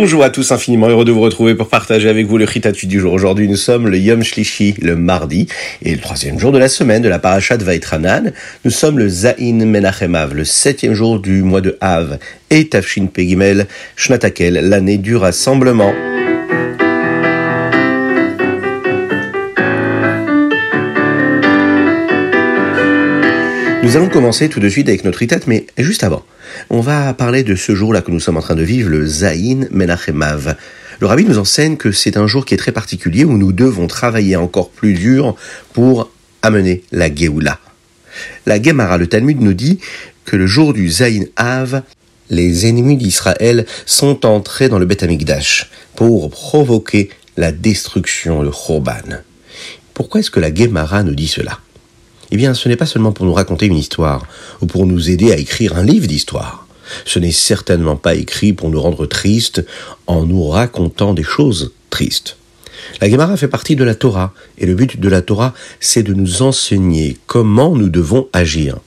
Bonjour à tous, infiniment heureux de vous retrouver pour partager avec vous le Ritatu du jour. Aujourd'hui, nous sommes le Yom Shlishi, le mardi, et le troisième jour de la semaine de la Parashat Vaitranan. Nous sommes le Zain Menachem Av, le septième jour du mois de Av, et Tafshin Pegimel, Shnatakel, l'année du rassemblement. Nous allons commencer tout de suite avec notre itat, mais juste avant, on va parler de ce jour-là que nous sommes en train de vivre, le Zain Menachemav. Le rabbi nous enseigne que c'est un jour qui est très particulier où nous devons travailler encore plus dur pour amener la Géoula. La Gemara, le Talmud nous dit que le jour du Zain Av, les ennemis d'Israël sont entrés dans le Beth Amikdash pour provoquer la destruction, le Chorban. Pourquoi est-ce que la Gemara nous dit cela? Eh bien, ce n'est pas seulement pour nous raconter une histoire, ou pour nous aider à écrire un livre d'histoire. Ce n'est certainement pas écrit pour nous rendre tristes en nous racontant des choses tristes. La Gemara fait partie de la Torah, et le but de la Torah, c'est de nous enseigner comment nous devons agir.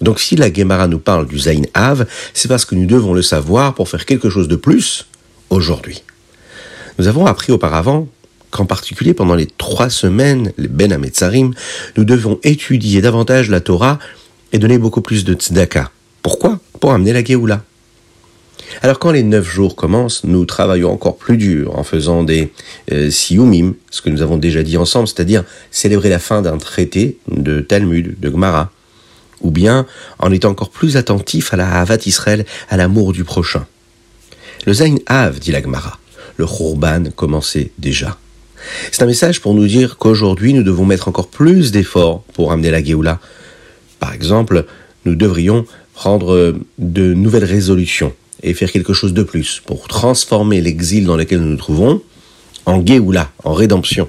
Donc si la Gemara nous parle du Zain Av, c'est parce que nous devons le savoir pour faire quelque chose de plus aujourd'hui. Nous avons appris auparavant qu'en particulier pendant les trois semaines, les Ben Ametzarim, nous devons étudier davantage la Torah et donner beaucoup plus de tzedaka. Pourquoi? Pour amener la Géoula. Alors quand les neuf jours commencent, nous travaillons encore plus dur en faisant des euh, ce que nous avons déjà dit ensemble, c'est-à-dire célébrer la fin d'un traité de Talmud, de Gemara, ou bien en étant encore plus attentif à la Havat Israël, à l'amour du prochain. Le Zain Av, dit la Gemara, le Khurban commençait déjà. C'est un message pour nous dire qu'aujourd'hui, nous devons mettre encore plus d'efforts pour amener la Géoula. Par exemple, nous devrions prendre de nouvelles résolutions et faire quelque chose de plus pour transformer l'exil dans lequel nous nous trouvons en Géoula, en rédemption.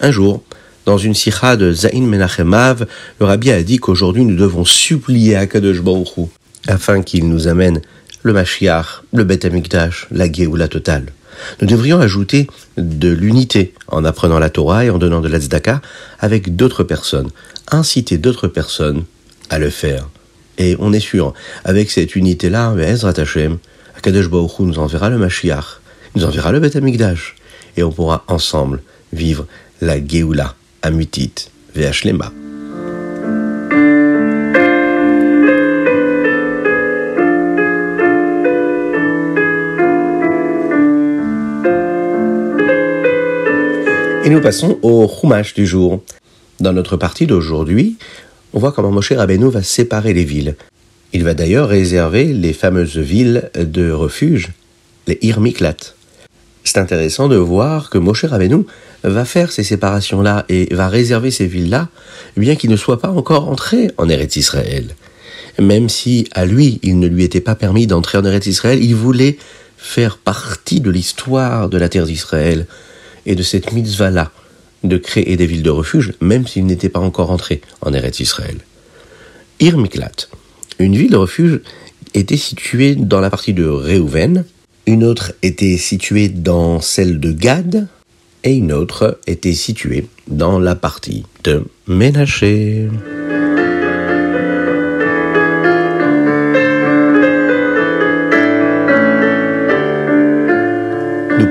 Un jour, dans une sikha de Zain Menachemav, le rabbi a dit qu'aujourd'hui nous devons supplier à Kadosh afin qu'il nous amène le Mashiach, le Beth Amikdash, la Géoula totale. Nous devrions ajouter de l'unité en apprenant la Torah et en donnant de l'Azdaka avec d'autres personnes, inciter d'autres personnes à le faire. Et on est sûr, avec cette unité-là, Ezrat Hashem, Akadosh Baruch nous enverra le Mashiach, nous enverra le Beth et on pourra ensemble vivre la Geoula, Amutit, Ve'ashlema. Et nous passons au Chumash du jour. Dans notre partie d'aujourd'hui, on voit comment Moshe Rabbeinu va séparer les villes. Il va d'ailleurs réserver les fameuses villes de refuge, les Irmiklat. C'est intéressant de voir que Moshe Rabbeinu va faire ces séparations-là et va réserver ces villes-là, bien qu'il ne soit pas encore entré en Eretz Israël. Même si à lui, il ne lui était pas permis d'entrer en Eretz Israël, il voulait faire partie de l'histoire de la terre d'Israël, et de cette mitzvah-là de créer des villes de refuge, même s'ils n'étaient pas encore entrés en Eretz Israël. Ir Miklat, une ville de refuge, était située dans la partie de Réhouven, une autre était située dans celle de Gad, et une autre était située dans la partie de Ménaché.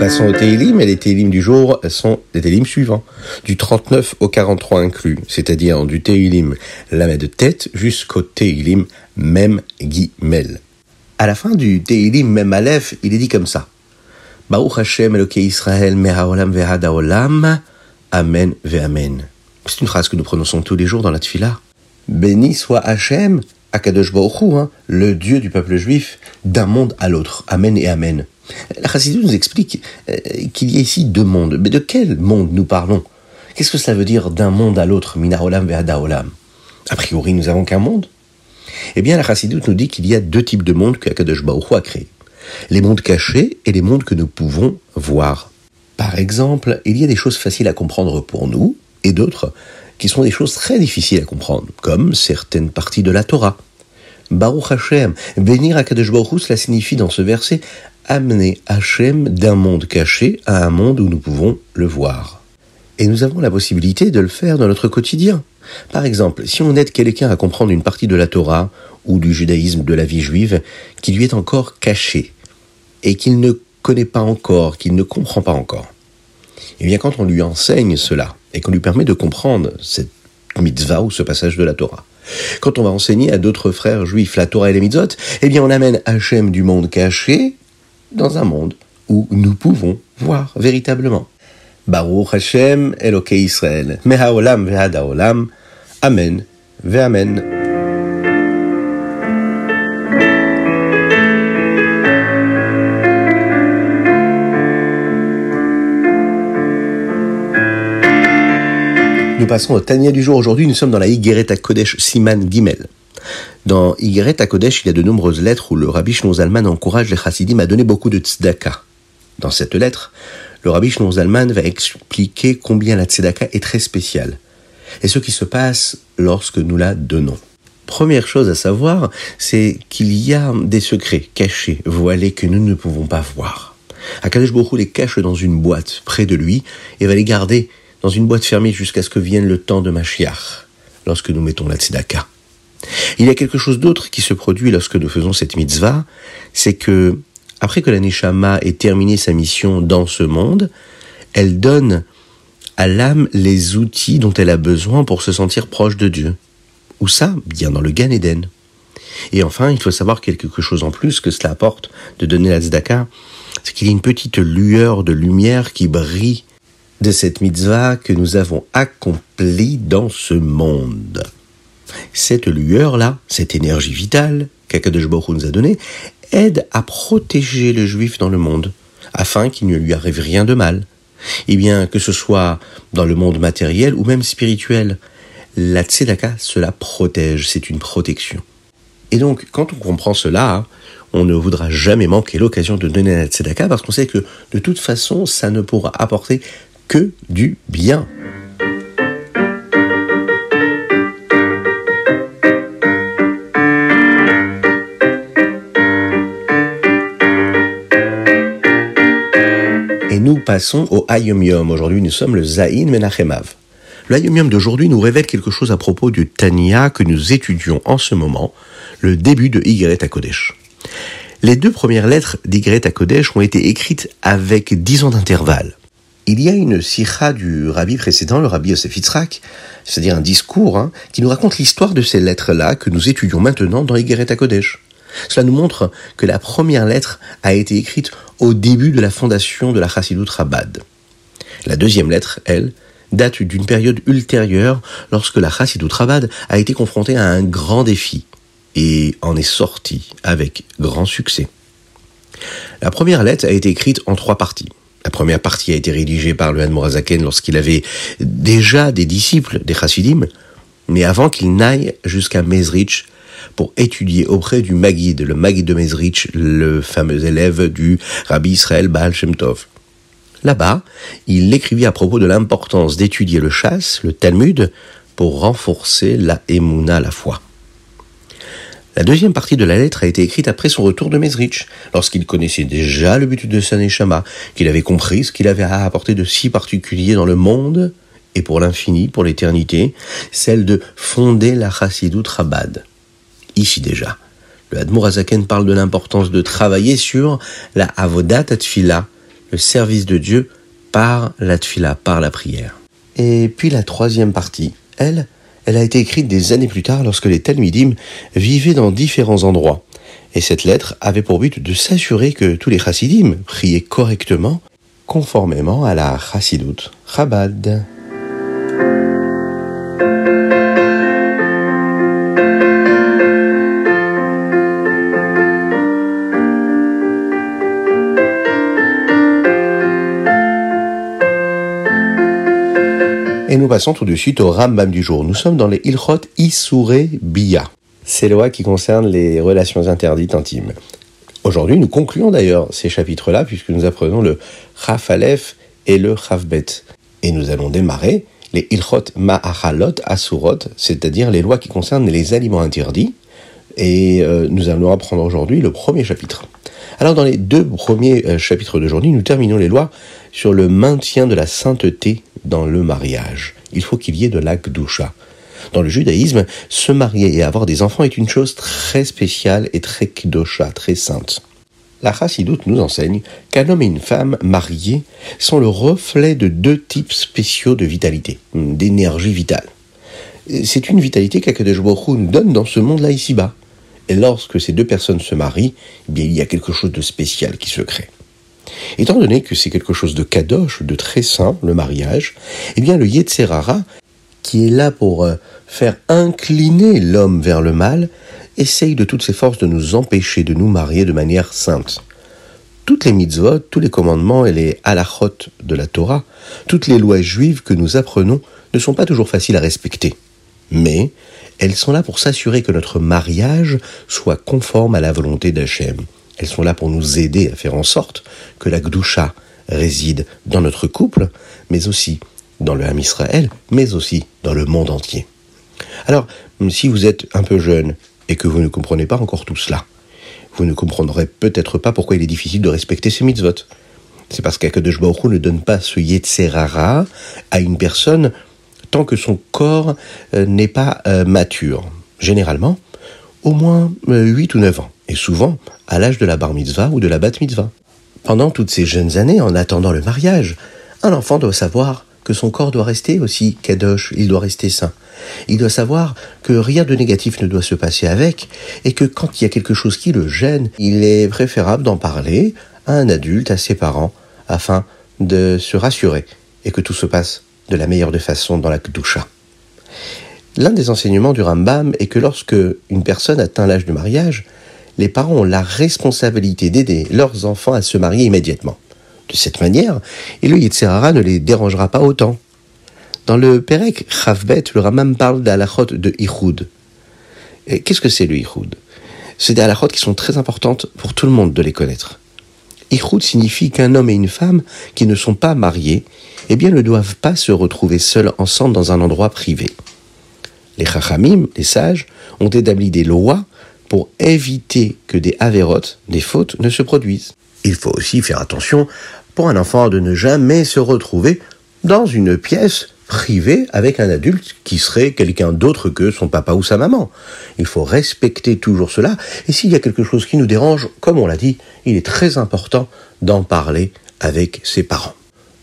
Passons au Télim et les Télim du jour sont les Télim suivants, du 39 au 43 inclus, c'est-à-dire du Télim la de tête jusqu'au Télim Mem Gimel. À la fin du Télim Mem Aleph, il est dit comme ça. Baruch Hashem Eloke Israël Mehaolam Olam, Amen Ve'amen. C'est une phrase que nous prononçons tous les jours dans la Tfila. Béni soit Hashem, Akadosh Baruch Hu, hein, le Dieu du peuple juif, d'un monde à l'autre. Amen et Amen. La Chassidou nous explique euh, qu'il y a ici deux mondes. Mais de quel monde nous parlons? Qu'est-ce que cela veut dire d'un monde à l'autre Minarolam Olam A priori, nous avons qu'un monde. Eh bien, la Chassidou nous dit qu'il y a deux types de mondes que Akadosh a créés. Les mondes cachés et les mondes que nous pouvons voir. Par exemple, il y a des choses faciles à comprendre pour nous et d'autres qui sont des choses très difficiles à comprendre, comme certaines parties de la Torah. Baruch Hashem, bénir Akadosh Baruch cela signifie dans ce verset amener Hachem d'un monde caché à un monde où nous pouvons le voir. Et nous avons la possibilité de le faire dans notre quotidien. Par exemple, si on aide quelqu'un à comprendre une partie de la Torah ou du judaïsme de la vie juive qui lui est encore cachée et qu'il ne connaît pas encore, qu'il ne comprend pas encore. Et eh bien quand on lui enseigne cela et qu'on lui permet de comprendre cette mitzvah ou ce passage de la Torah, quand on va enseigner à d'autres frères juifs la Torah et les mitzvot, eh bien on amène Hachem du monde caché dans un monde où nous pouvons voir véritablement. Baruch Hashem Elokei Israël, Mehaolam Ve'adaolam, Amen Ve'amen. Nous passons au Tania du jour. Aujourd'hui, nous sommes dans la Higueret à Kodesh Siman Gimel. Dans Higueret à Kodesh, il y a de nombreuses lettres où le rabbi Shnon Zalman encourage les chassidim à donner beaucoup de tzedaka. Dans cette lettre, le rabbi Shnon Zalman va expliquer combien la tzedaka est très spéciale et ce qui se passe lorsque nous la donnons. Première chose à savoir, c'est qu'il y a des secrets cachés, voilés que nous ne pouvons pas voir. Akadosh Baruch les cache dans une boîte près de lui et va les garder dans une boîte fermée jusqu'à ce que vienne le temps de Mashiach, lorsque nous mettons la tzedaka. Il y a quelque chose d'autre qui se produit lorsque nous faisons cette mitzvah, c'est que, après que la Neshama ait terminé sa mission dans ce monde, elle donne à l'âme les outils dont elle a besoin pour se sentir proche de Dieu. Ou ça, bien dans le Gan Eden. Et enfin, il faut savoir quelque chose en plus que cela apporte de donner la tzedaka, c'est qu'il y a une petite lueur de lumière qui brille de cette mitzvah que nous avons accomplie dans ce monde. Cette lueur-là, cette énergie vitale qu'Akadosh Baruch nous a donnée, aide à protéger le juif dans le monde, afin qu'il ne lui arrive rien de mal. Eh bien, que ce soit dans le monde matériel ou même spirituel, la tzedaka, cela protège, c'est une protection. Et donc, quand on comprend cela, on ne voudra jamais manquer l'occasion de donner la tzedaka parce qu'on sait que de toute façon, ça ne pourra apporter que du bien. Passons au Ayom Yom. Aujourd'hui, nous sommes le Zahin Menachemav. Le d'aujourd'hui nous révèle quelque chose à propos du Tania que nous étudions en ce moment, le début de Yigret à Kodesh. Les deux premières lettres d'Yigret à Kodesh ont été écrites avec dix ans d'intervalle. Il y a une sikha du rabbi précédent, le rabbi Yosef Yitzhak, c'est-à-dire un discours, hein, qui nous raconte l'histoire de ces lettres-là que nous étudions maintenant dans Igeret Kodesh. Cela nous montre que la première lettre a été écrite au début de la fondation de la Chassidut Rabad. La deuxième lettre, elle, date d'une période ultérieure lorsque la Chassidut Rabad a été confrontée à un grand défi et en est sortie avec grand succès. La première lettre a été écrite en trois parties. La première partie a été rédigée par le Morazaken lorsqu'il avait déjà des disciples des Chassidim, mais avant qu'il n'aille jusqu'à Mezrich pour étudier auprès du Magid, le Magid de Mezrich, le fameux élève du Rabbi Israël Baal Shem Tov. Là-bas, il écrivit à propos de l'importance d'étudier le chasse, le Talmud, pour renforcer la émouna, la foi. La deuxième partie de la lettre a été écrite après son retour de Mezrich, lorsqu'il connaissait déjà le but de Saneshama, qu'il avait compris ce qu'il avait à apporter de si particulier dans le monde, et pour l'infini, pour l'éternité, celle de fonder la Chassidut Rabad. Ici déjà, le Admorazaken parle de l'importance de travailler sur la Avodat Tfila, le service de Dieu par la Tfila, par la prière. Et puis la troisième partie, elle, elle a été écrite des années plus tard lorsque les Talmidim vivaient dans différents endroits. Et cette lettre avait pour but de s'assurer que tous les chassidim priaient correctement, conformément à la chassidut Chabad. Et nous passons tout de suite au Rambam du jour. Nous sommes dans les Ilchot Isuré Bia. Ces lois qui concernent les relations interdites intimes. Aujourd'hui, nous concluons d'ailleurs ces chapitres-là puisque nous apprenons le Chaf et le Chaf Et nous allons démarrer les Ilchot Ma'achalot Asurot, c'est-à-dire les lois qui concernent les aliments interdits, Et euh, nous allons apprendre aujourd'hui le premier chapitre. Alors dans les deux premiers euh, chapitres d'aujourd'hui, nous terminons les lois sur le maintien de la sainteté dans le mariage. Il faut qu'il y ait de l'akdusha. Dans le judaïsme, se marier et avoir des enfants est une chose très spéciale et très kdosha, très sainte. La chassidoute nous enseigne qu'un homme et une femme mariés sont le reflet de deux types spéciaux de vitalité, d'énergie vitale. C'est une vitalité qu'Akadosh nous donne dans ce monde-là ici-bas. Et lorsque ces deux personnes se marient, eh bien, il y a quelque chose de spécial qui se crée. Étant donné que c'est quelque chose de kadosh, de très saint, le mariage, eh bien, le Yetzerara, qui est là pour euh, faire incliner l'homme vers le mal, essaye de toutes ses forces de nous empêcher de nous marier de manière sainte. Toutes les mitzvot, tous les commandements et les halachot de la Torah, toutes les lois juives que nous apprenons ne sont pas toujours faciles à respecter. Mais elles sont là pour s'assurer que notre mariage soit conforme à la volonté d'Hachem. Elles sont là pour nous aider à faire en sorte que la Gdusha réside dans notre couple, mais aussi dans le Ham Israël, mais aussi dans le monde entier. Alors, si vous êtes un peu jeune et que vous ne comprenez pas encore tout cela, vous ne comprendrez peut-être pas pourquoi il est difficile de respecter ces mitzvot. C'est parce qu'Akadosh Baruch ne donne pas ce Yetzerara à une personne tant que son corps euh, n'est pas euh, mature. Généralement, au moins 8 euh, ou 9 ans, et souvent à l'âge de la bar mitzvah ou de la bat mitzvah. Pendant toutes ces jeunes années, en attendant le mariage, un enfant doit savoir que son corps doit rester aussi kadosh, il doit rester sain. Il doit savoir que rien de négatif ne doit se passer avec, et que quand il y a quelque chose qui le gêne, il est préférable d'en parler à un adulte, à ses parents, afin de se rassurer, et que tout se passe de la meilleure des façons dans la Kedusha. L'un des enseignements du Rambam est que lorsque une personne atteint l'âge de mariage, les parents ont la responsabilité d'aider leurs enfants à se marier immédiatement. De cette manière, et le Yitzhara ne les dérangera pas autant. Dans le Perek Chavbet, le Rambam parle d'Alachot de Ihoud. Qu'est-ce que c'est le Ihoud C'est des Alachot qui sont très importantes pour tout le monde de les connaître. Ihoud signifie qu'un homme et une femme qui ne sont pas mariés eh bien, ne doivent pas se retrouver seuls ensemble dans un endroit privé. Les chachamim, les sages, ont établi des lois pour éviter que des avérotes, des fautes, ne se produisent. Il faut aussi faire attention pour un enfant de ne jamais se retrouver dans une pièce privée avec un adulte qui serait quelqu'un d'autre que son papa ou sa maman. Il faut respecter toujours cela, et s'il y a quelque chose qui nous dérange, comme on l'a dit, il est très important d'en parler avec ses parents.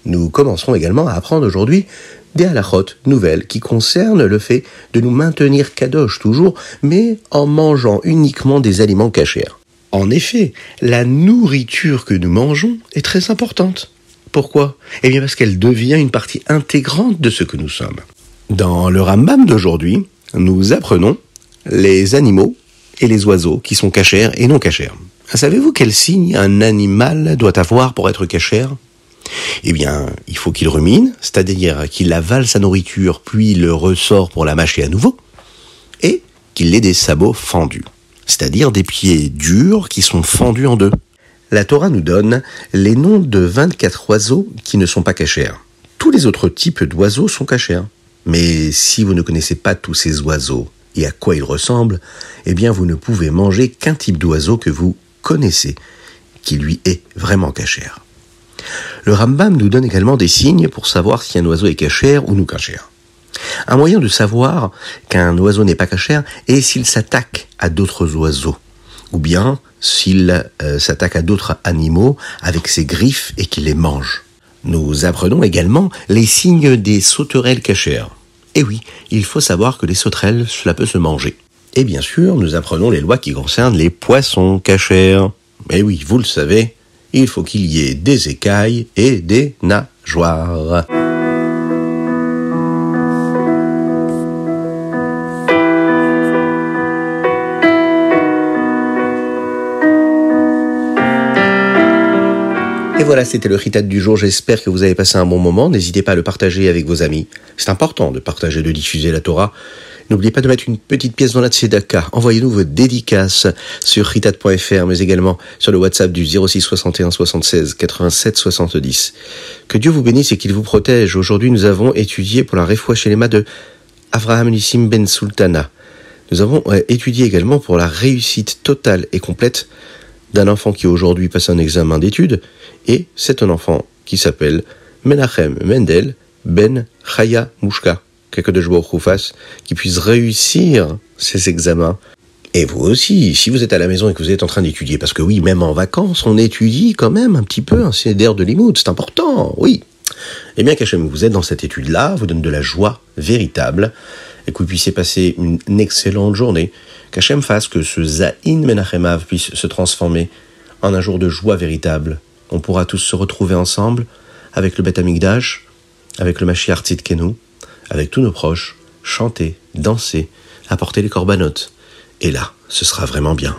Nous commencerons également à apprendre aujourd'hui des halachot nouvelles qui concernent le fait de nous maintenir kadosh toujours, mais en mangeant uniquement des aliments cachés. En effet, la nourriture que nous mangeons est très importante. Pourquoi? Eh bien parce qu'elle devient une partie intégrante de ce que nous sommes. Dans le Rambam d'aujourd'hui, nous apprenons les animaux et les oiseaux qui sont cachers et non cachers. Savez-vous quel signe un animal doit avoir pour être cachère? Eh bien, il faut qu'il rumine, c'est-à-dire qu'il avale sa nourriture, puis le ressort pour la mâcher à nouveau, et qu'il ait des sabots fendus, c'est-à-dire des pieds durs qui sont fendus en deux. La Torah nous donne les noms de 24 oiseaux qui ne sont pas cachers. Tous les autres types d'oiseaux sont cachers. Mais si vous ne connaissez pas tous ces oiseaux et à quoi ils ressemblent, eh bien vous ne pouvez manger qu'un type d'oiseau que vous connaissez, qui lui est vraiment cachère. Le Rambam nous donne également des signes pour savoir si un oiseau est cachère ou non cachère. Un moyen de savoir qu'un oiseau n'est pas cachère est s'il s'attaque à d'autres oiseaux, ou bien s'il euh, s'attaque à d'autres animaux avec ses griffes et qu'il les mange. Nous apprenons également les signes des sauterelles cachères. Et oui, il faut savoir que les sauterelles, cela peut se manger. Et bien sûr, nous apprenons les lois qui concernent les poissons cachères. Et oui, vous le savez, il faut qu'il y ait des écailles et des nageoires. Et voilà, c'était le ritat du jour. J'espère que vous avez passé un bon moment. N'hésitez pas à le partager avec vos amis. C'est important de partager, de diffuser la Torah. N'oubliez pas de mettre une petite pièce dans la tzedaka. Envoyez-nous vos dédicaces sur ritat.fr, mais également sur le WhatsApp du 06 61 76 87 70. Que Dieu vous bénisse et qu'il vous protège. Aujourd'hui, nous avons étudié pour la réfoua les de Avraham Nissim Ben Sultana. nous avons euh, étudié également pour la réussite totale et complète d'un enfant qui aujourd'hui passe un examen d'études, et c'est un enfant qui s'appelle Menachem Mendel Ben Chaya Mouchka, quelque de fasse, qui puisse réussir ses examens. Et vous aussi, si vous êtes à la maison et que vous êtes en train d'étudier, parce que oui, même en vacances, on étudie quand même un petit peu, c'est d'air de limoud, c'est important, oui. Eh bien, qu'Hachem vous êtes dans cette étude-là, vous donne de la joie véritable, et que vous puissiez passer une excellente journée, qu'Hachem fasse que ce Zahin Menachemav puisse se transformer en un jour de joie véritable. On pourra tous se retrouver ensemble, avec le Beth Amikdash, avec le Mashiach Tzidkenu, avec tous nos proches, chanter, danser, apporter les corbanotes. Et là, ce sera vraiment bien.